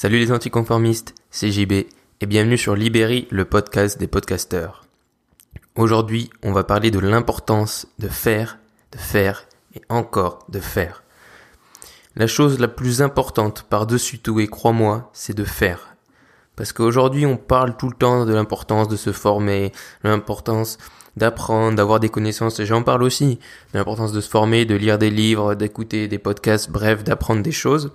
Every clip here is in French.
Salut les anticonformistes, c'est JB et bienvenue sur Libéry, le podcast des podcasteurs. Aujourd'hui, on va parler de l'importance de faire, de faire et encore de faire. La chose la plus importante par-dessus tout, et crois-moi, c'est de faire. Parce qu'aujourd'hui, on parle tout le temps de l'importance de se former, l'importance d'apprendre, d'avoir des connaissances, et j'en parle aussi, de l'importance de se former, de lire des livres, d'écouter des podcasts, bref, d'apprendre des choses.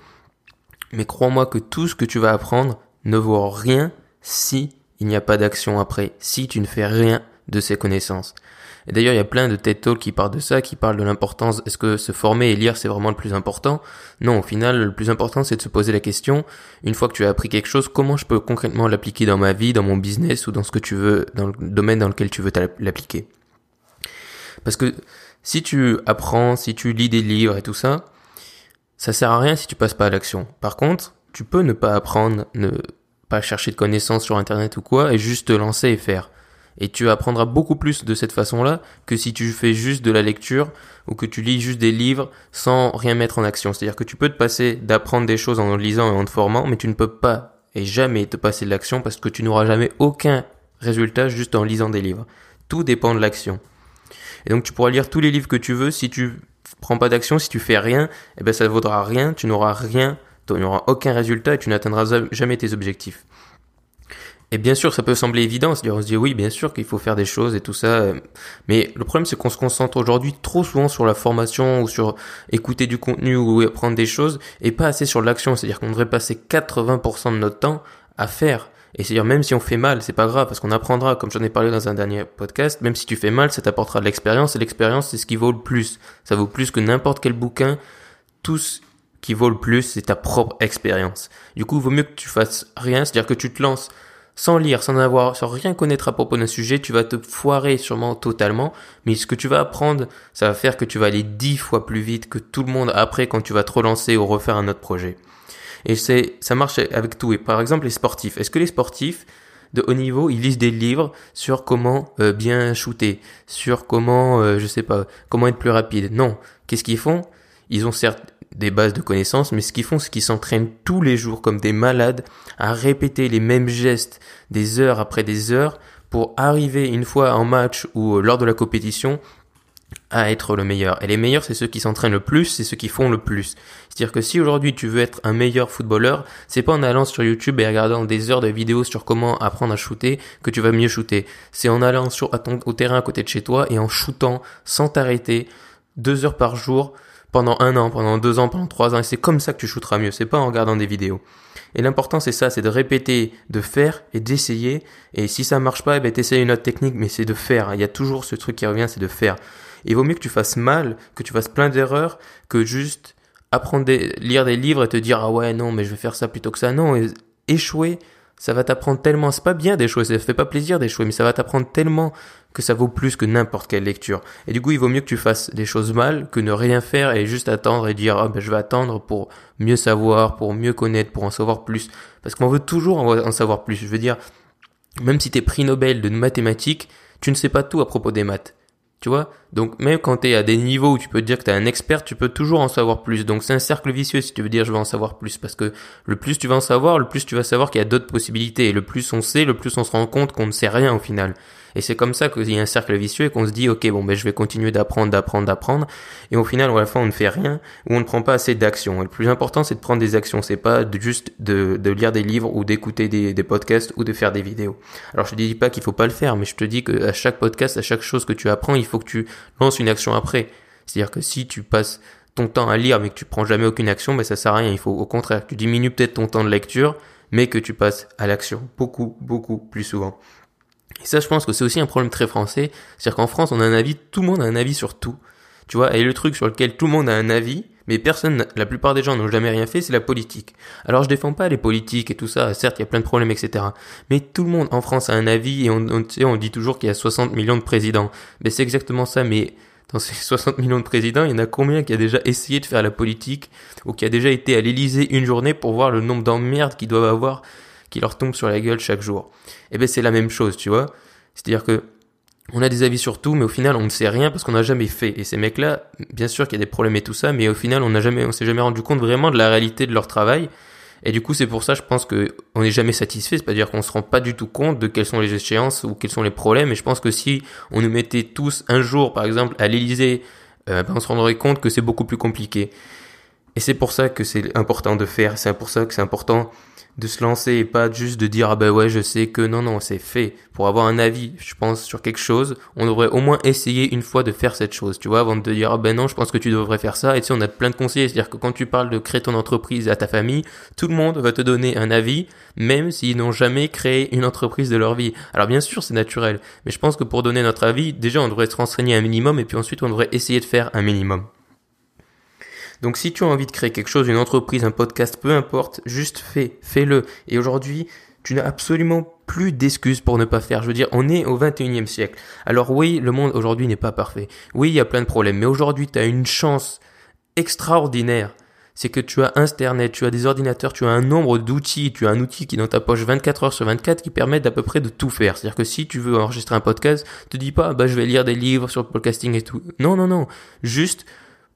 Mais crois-moi que tout ce que tu vas apprendre ne vaut rien si il n'y a pas d'action après, si tu ne fais rien de ces connaissances. Et d'ailleurs, il y a plein de TED Talks qui parlent de ça, qui parlent de l'importance, est-ce que se former et lire, c'est vraiment le plus important? Non, au final, le plus important, c'est de se poser la question, une fois que tu as appris quelque chose, comment je peux concrètement l'appliquer dans ma vie, dans mon business ou dans ce que tu veux, dans le domaine dans lequel tu veux l'appliquer? Parce que si tu apprends, si tu lis des livres et tout ça, ça sert à rien si tu passes pas à l'action. Par contre, tu peux ne pas apprendre, ne pas chercher de connaissances sur internet ou quoi, et juste te lancer et faire. Et tu apprendras beaucoup plus de cette façon-là que si tu fais juste de la lecture ou que tu lis juste des livres sans rien mettre en action. C'est-à-dire que tu peux te passer d'apprendre des choses en lisant et en te formant, mais tu ne peux pas et jamais te passer de l'action parce que tu n'auras jamais aucun résultat juste en lisant des livres. Tout dépend de l'action. Et donc tu pourras lire tous les livres que tu veux si tu prends pas d'action, si tu fais rien, eh ben ça ne vaudra rien, tu n'auras rien, tu n'auras aucun résultat et tu n'atteindras jamais tes objectifs. Et bien sûr, ça peut sembler évident, c'est-à-dire on se dit oui, bien sûr qu'il faut faire des choses et tout ça, euh, mais le problème c'est qu'on se concentre aujourd'hui trop souvent sur la formation ou sur écouter du contenu ou apprendre des choses et pas assez sur l'action, c'est-à-dire qu'on devrait passer 80% de notre temps à faire et c'est-à-dire même si on fait mal, c'est pas grave parce qu'on apprendra, comme j'en ai parlé dans un dernier podcast, même si tu fais mal, ça t'apportera de l'expérience et l'expérience c'est ce qui vaut le plus. Ça vaut plus que n'importe quel bouquin. Tout ce qui vaut le plus, c'est ta propre expérience. Du coup, il vaut mieux que tu fasses rien, c'est-à-dire que tu te lances sans lire, sans avoir, sans rien connaître à propos d'un sujet, tu vas te foirer sûrement totalement, mais ce que tu vas apprendre, ça va faire que tu vas aller dix fois plus vite que tout le monde après quand tu vas te relancer ou refaire un autre projet. Et c'est, ça marche avec tout. Et par exemple, les sportifs. Est-ce que les sportifs de haut niveau, ils lisent des livres sur comment euh, bien shooter, sur comment, euh, je sais pas, comment être plus rapide? Non. Qu'est-ce qu'ils font? Ils ont certes des bases de connaissances, mais ce qu'ils font, c'est qu'ils s'entraînent tous les jours comme des malades à répéter les mêmes gestes des heures après des heures pour arriver une fois en match ou euh, lors de la compétition à être le meilleur. Et les meilleurs, c'est ceux qui s'entraînent le plus, c'est ceux qui font le plus. C'est-à-dire que si aujourd'hui tu veux être un meilleur footballeur, c'est pas en allant sur YouTube et regardant des heures de vidéos sur comment apprendre à shooter que tu vas mieux shooter. C'est en allant sur, au terrain à côté de chez toi et en shootant sans t'arrêter deux heures par jour pendant un an, pendant deux ans, pendant trois ans. Et c'est comme ça que tu shooteras mieux. C'est pas en regardant des vidéos. Et l'important c'est ça, c'est de répéter, de faire et d'essayer. Et si ça marche pas, eh ben t'essayes une autre technique, mais c'est de faire. Il y a toujours ce truc qui revient, c'est de faire. Il vaut mieux que tu fasses mal, que tu fasses plein d'erreurs, que juste apprendre des, lire des livres et te dire ah ouais non mais je vais faire ça plutôt que ça. Non, échouer, ça va t'apprendre tellement. C'est pas bien d'échouer, ça fait pas plaisir d'échouer, mais ça va t'apprendre tellement que ça vaut plus que n'importe quelle lecture. Et du coup, il vaut mieux que tu fasses des choses mal que ne rien faire et juste attendre et dire ah ben je vais attendre pour mieux savoir, pour mieux connaître, pour en savoir plus. Parce qu'on veut toujours en savoir plus. Je veux dire, même si t'es prix Nobel de mathématiques, tu ne sais pas tout à propos des maths. Tu vois? Donc même quand tu es à des niveaux où tu peux te dire que tu es un expert, tu peux toujours en savoir plus. Donc c'est un cercle vicieux si tu veux dire je veux en savoir plus. Parce que le plus tu vas en savoir, le plus tu vas savoir qu'il y a d'autres possibilités. Et le plus on sait, le plus on se rend compte qu'on ne sait rien au final. Et c'est comme ça qu'il y a un cercle vicieux et qu'on se dit, ok, bon, ben, je vais continuer d'apprendre, d'apprendre, d'apprendre. Et au final, à la fin, on ne fait rien ou on ne prend pas assez d'actions. Et le plus important, c'est de prendre des actions. C'est pas juste de, de lire des livres ou d'écouter des, des podcasts ou de faire des vidéos. Alors, je te dis pas qu'il faut pas le faire, mais je te dis que à chaque podcast, à chaque chose que tu apprends, il faut que tu lances une action après. C'est-à-dire que si tu passes ton temps à lire mais que tu prends jamais aucune action, ben ça sert à rien. Il faut au contraire que tu diminues peut-être ton temps de lecture, mais que tu passes à l'action beaucoup, beaucoup plus souvent. Et ça, je pense que c'est aussi un problème très français. C'est-à-dire qu'en France, on a un avis, tout le monde a un avis sur tout. Tu vois, et le truc sur lequel tout le monde a un avis, mais personne, la plupart des gens n'ont jamais rien fait, c'est la politique. Alors je défends pas les politiques et tout ça, certes il y a plein de problèmes, etc. Mais tout le monde en France a un avis et on, dit toujours qu'il y a 60 millions de présidents. Mais c'est exactement ça, mais dans ces 60 millions de présidents, il y en a combien qui a déjà essayé de faire la politique ou qui a déjà été à l'Elysée une journée pour voir le nombre d'emmerdes qu'ils doivent avoir qui leur tombe sur la gueule chaque jour? Eh ben c'est la même chose, tu vois. C'est-à-dire que on a des avis sur tout, mais au final on ne sait rien parce qu'on n'a jamais fait. Et ces mecs-là, bien sûr qu'il y a des problèmes et tout ça, mais au final on n'a jamais, on s'est jamais rendu compte vraiment de la réalité de leur travail. Et du coup, c'est pour ça, je pense que on n'est jamais satisfait. C'est-à-dire qu'on se rend pas du tout compte de quelles sont les échéances ou quels sont les problèmes. Et je pense que si on nous mettait tous un jour, par exemple, à l'Élysée, euh, ben, on se rendrait compte que c'est beaucoup plus compliqué. Et c'est pour ça que c'est important de faire. C'est pour ça que c'est important de se lancer et pas juste de dire ah ben ouais je sais que non non c'est fait. Pour avoir un avis je pense sur quelque chose on devrait au moins essayer une fois de faire cette chose tu vois avant de te dire ah ben non je pense que tu devrais faire ça. Et tu sais on a plein de conseillers c'est à dire que quand tu parles de créer ton entreprise à ta famille tout le monde va te donner un avis même s'ils n'ont jamais créé une entreprise de leur vie. Alors bien sûr c'est naturel mais je pense que pour donner notre avis déjà on devrait se renseigner un minimum et puis ensuite on devrait essayer de faire un minimum donc si tu as envie de créer quelque chose, une entreprise, un podcast, peu importe, juste fais, fais-le. Et aujourd'hui, tu n'as absolument plus d'excuses pour ne pas faire. Je veux dire, on est au 21e siècle. Alors oui, le monde aujourd'hui n'est pas parfait. Oui, il y a plein de problèmes. Mais aujourd'hui, tu as une chance extraordinaire. C'est que tu as Internet, tu as des ordinateurs, tu as un nombre d'outils, tu as un outil qui est dans ta poche 24 heures sur 24 qui permet d'à peu près de tout faire. C'est-à-dire que si tu veux enregistrer un podcast, te dis pas, bah, je vais lire des livres sur le podcasting et tout. Non, non, non. Juste,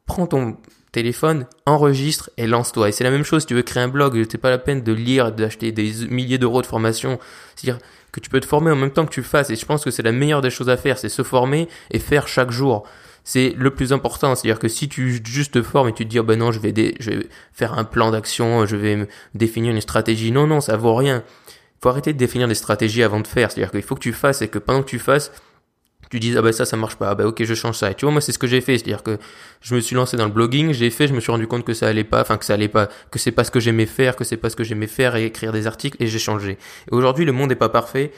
prends ton téléphone, enregistre et lance-toi. Et c'est la même chose tu veux créer un blog, c'est pas la peine de lire, d'acheter des milliers d'euros de formation. C'est-à-dire que tu peux te former en même temps que tu le fasses. Et je pense que c'est la meilleure des choses à faire, c'est se former et faire chaque jour. C'est le plus important. C'est-à-dire que si tu juste te formes et tu te dis, oh ben non, je vais, je vais faire un plan d'action, je vais définir une stratégie. Non, non, ça vaut rien. Faut arrêter de définir des stratégies avant de faire. C'est-à-dire qu'il faut que tu fasses et que pendant que tu fasses, tu dis ah bah ça ça marche pas. Ah bah ok je change ça. Et tu vois moi c'est ce que j'ai fait. C'est à dire que je me suis lancé dans le blogging j'ai fait je me suis rendu compte que ça allait pas enfin que ça allait pas que c'est pas ce que j'aimais faire que c'est pas ce que j'aimais faire et écrire des articles et j'ai changé. Et aujourd'hui le monde est pas parfait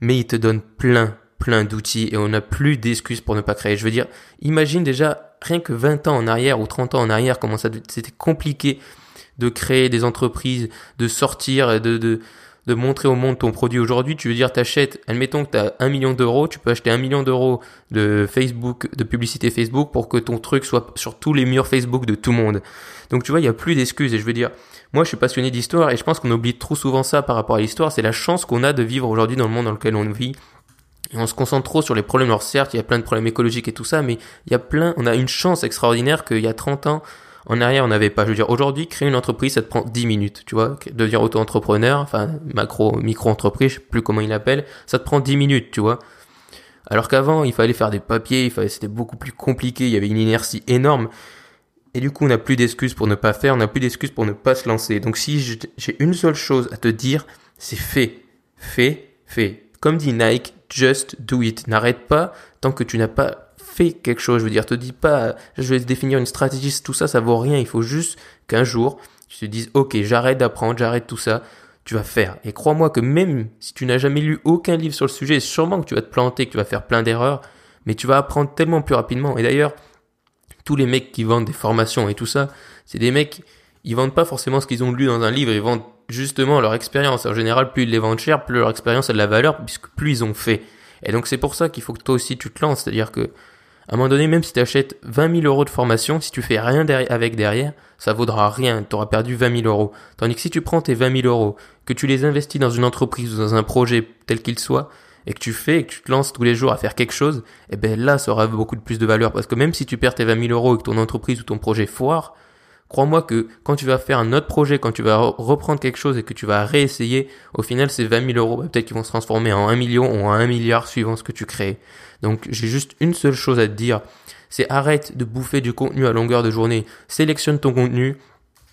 mais il te donne plein plein d'outils et on n'a plus d'excuses pour ne pas créer. Je veux dire imagine déjà rien que 20 ans en arrière ou 30 ans en arrière comment ça c'était compliqué de créer des entreprises de sortir de de de montrer au monde ton produit aujourd'hui, tu veux dire t'achètes, admettons que tu as un million d'euros, tu peux acheter un million d'euros de Facebook, de publicité Facebook pour que ton truc soit sur tous les murs Facebook de tout le monde. Donc tu vois, il n'y a plus d'excuses et je veux dire, moi je suis passionné d'histoire et je pense qu'on oublie trop souvent ça par rapport à l'histoire, c'est la chance qu'on a de vivre aujourd'hui dans le monde dans lequel on vit. Et on se concentre trop sur les problèmes. Alors certes, il y a plein de problèmes écologiques et tout ça, mais il y a plein, on a une chance extraordinaire qu'il y a 30 ans, en arrière, on n'avait pas. Je veux dire, aujourd'hui, créer une entreprise, ça te prend 10 minutes, tu vois. Devenir auto-entrepreneur, enfin, macro, micro-entreprise, je sais plus comment il l'appelle, ça te prend 10 minutes, tu vois. Alors qu'avant, il fallait faire des papiers, il fallait, c'était beaucoup plus compliqué, il y avait une inertie énorme. Et du coup, on n'a plus d'excuses pour ne pas faire, on n'a plus d'excuses pour ne pas se lancer. Donc si j'ai une seule chose à te dire, c'est fais. Fais, fais. Comme dit Nike, just do it. N'arrête pas tant que tu n'as pas fais quelque chose. Je veux dire, te dis pas, je vais définir une stratégie, tout ça, ça vaut rien. Il faut juste qu'un jour, tu te dises, ok, j'arrête d'apprendre, j'arrête tout ça. Tu vas faire. Et crois-moi que même si tu n'as jamais lu aucun livre sur le sujet, sûrement que tu vas te planter, que tu vas faire plein d'erreurs, mais tu vas apprendre tellement plus rapidement. Et d'ailleurs, tous les mecs qui vendent des formations et tout ça, c'est des mecs, ils vendent pas forcément ce qu'ils ont lu dans un livre, ils vendent justement leur expérience. En général, plus ils les vendent cher, plus leur expérience a de la valeur, puisque plus ils ont fait. Et donc c'est pour ça qu'il faut que toi aussi tu te lances. C'est-à-dire que à un moment donné, même si tu achètes 20 000 euros de formation, si tu fais rien avec derrière, ça vaudra rien. Tu auras perdu 20 000 euros. Tandis que si tu prends tes 20 000 euros, que tu les investis dans une entreprise ou dans un projet tel qu'il soit, et que tu fais, et que tu te lances tous les jours à faire quelque chose, eh ben là, ça aura beaucoup de plus de valeur. Parce que même si tu perds tes 20 000 euros et que ton entreprise ou ton projet foire, crois-moi que quand tu vas faire un autre projet, quand tu vas reprendre quelque chose et que tu vas réessayer, au final, ces 20 000 euros, bah, peut-être qu'ils vont se transformer en 1 million ou en 1 milliard suivant ce que tu crées. Donc, j'ai juste une seule chose à te dire. C'est arrête de bouffer du contenu à longueur de journée. Sélectionne ton contenu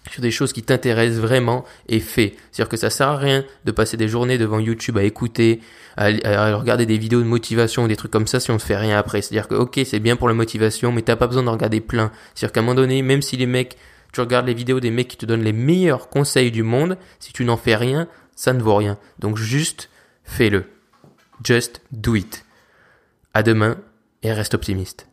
sur des choses qui t'intéressent vraiment et fais. C'est-à-dire que ça sert à rien de passer des journées devant YouTube à écouter, à, regarder des vidéos de motivation ou des trucs comme ça si on ne fait rien après. C'est-à-dire que ok, c'est bien pour la motivation, mais t'as pas besoin d'en regarder plein. C'est-à-dire qu'à un moment donné, même si les mecs tu regardes les vidéos des mecs qui te donnent les meilleurs conseils du monde, si tu n'en fais rien, ça ne vaut rien. Donc juste fais-le. Just do it. À demain et reste optimiste.